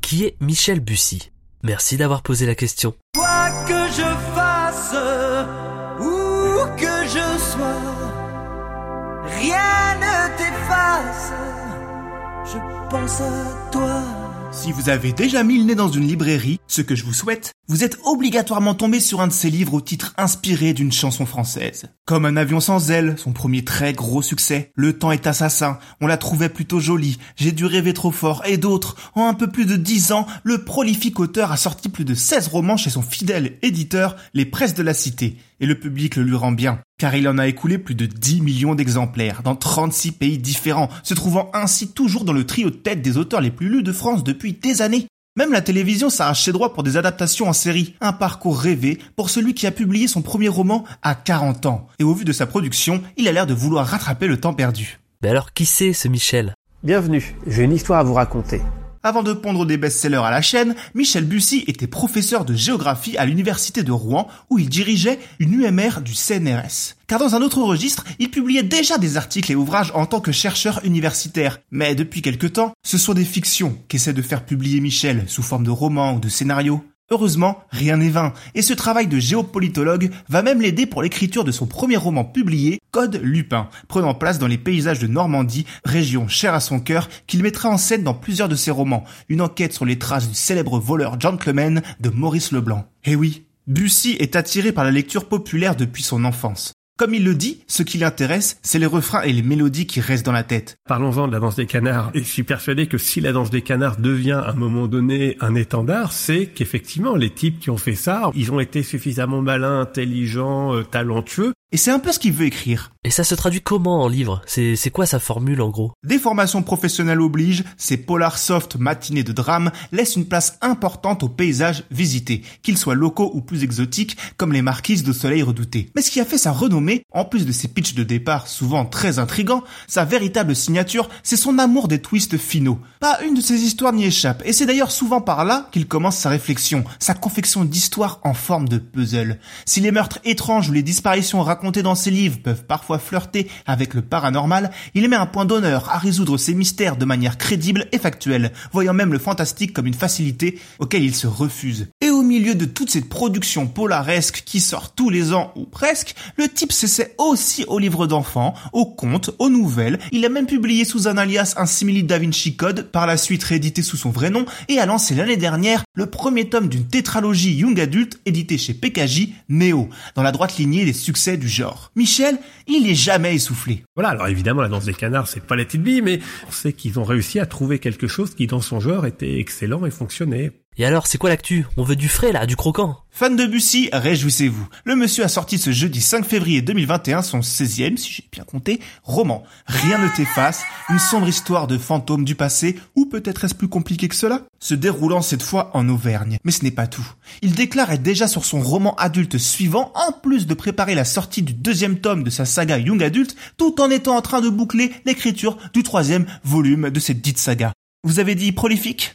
Qui est Michel Bussy? Merci d'avoir posé la question. Quoi que je fasse, où que je sois, rien ne t'efface. Je pense à toi. Si vous avez déjà mis le nez dans une librairie, ce que je vous souhaite, vous êtes obligatoirement tombé sur un de ces livres au titre inspiré d'une chanson française. Comme Un avion sans ailes, son premier très gros succès, Le temps est assassin, on la trouvait plutôt jolie, J'ai dû rêver trop fort, et d'autres. En un peu plus de 10 ans, le prolifique auteur a sorti plus de 16 romans chez son fidèle éditeur, Les Presses de la Cité. Et le public le lui rend bien, car il en a écoulé plus de 10 millions d'exemplaires dans 36 pays différents, se trouvant ainsi toujours dans le trio de tête des auteurs les plus lus de France depuis des années. Même la télévision s'arrache ses droits pour des adaptations en série, un parcours rêvé pour celui qui a publié son premier roman à 40 ans. Et au vu de sa production, il a l'air de vouloir rattraper le temps perdu. Mais alors qui c'est ce Michel? Bienvenue, j'ai une histoire à vous raconter. Avant de pondre des best-sellers à la chaîne, Michel Bussy était professeur de géographie à l'université de Rouen où il dirigeait une UMR du CNRS. Car dans un autre registre, il publiait déjà des articles et ouvrages en tant que chercheur universitaire. Mais depuis quelque temps, ce sont des fictions qu'essaie de faire publier Michel sous forme de romans ou de scénarios. Heureusement, rien n'est vain, et ce travail de géopolitologue va même l'aider pour l'écriture de son premier roman publié, Code Lupin, prenant place dans les paysages de Normandie, région chère à son cœur, qu'il mettra en scène dans plusieurs de ses romans, une enquête sur les traces du célèbre voleur gentleman de Maurice Leblanc. Eh oui, Bussy est attiré par la lecture populaire depuis son enfance. Comme il le dit, ce qui l'intéresse, c'est les refrains et les mélodies qui restent dans la tête. Parlons-en de la danse des canards. Et je suis persuadé que si la danse des canards devient à un moment donné un étendard, c'est qu'effectivement, les types qui ont fait ça, ils ont été suffisamment malins, intelligents, euh, talentueux et c'est un peu ce qu'il veut écrire. Et ça se traduit comment en livre? C'est quoi sa formule en gros? Des formations professionnelles obligent, ces polar soft matinées de drame laissent une place importante aux paysages visités, qu'ils soient locaux ou plus exotiques, comme les marquises de soleil redoutées. Mais ce qui a fait sa renommée, en plus de ses pitchs de départ souvent très intrigants, sa véritable signature, c'est son amour des twists finaux. Pas une de ses histoires n'y échappe, et c'est d'ailleurs souvent par là qu'il commence sa réflexion, sa confection d'histoires en forme de puzzle. Si les meurtres étranges ou les disparitions racontent dans ses livres peuvent parfois flirter avec le paranormal, il met un point d'honneur à résoudre ces mystères de manière crédible et factuelle, voyant même le fantastique comme une facilité auquel il se refuse. Et au milieu de toute cette production polaresque qui sort tous les ans ou presque, le type s'essaie aussi aux livres d'enfants, aux contes, aux nouvelles. Il a même publié sous un alias un simili Da Vinci Code, par la suite réédité sous son vrai nom, et a lancé l'année dernière le premier tome d'une tétralogie young adulte édité chez PKJ, Neo, dans la droite lignée des succès du genre. Michel, il est jamais essoufflé. Voilà, alors évidemment, la danse des canards, c'est pas la petite bille, mais on sait qu'ils ont réussi à trouver quelque chose qui, dans son genre, était excellent et fonctionnait. Et alors, c'est quoi l'actu? On veut du frais là, du croquant. Fan de Bussy, réjouissez-vous. Le monsieur a sorti ce jeudi 5 février 2021 son 16e, si j'ai bien compté, roman. Rien ne t'efface, une sombre histoire de fantômes du passé, ou peut-être est-ce plus compliqué que cela? Se déroulant cette fois en Auvergne. Mais ce n'est pas tout. Il déclare être déjà sur son roman adulte suivant, en plus de préparer la sortie du deuxième tome de sa saga Young Adult, tout en étant en train de boucler l'écriture du troisième volume de cette dite saga. Vous avez dit prolifique?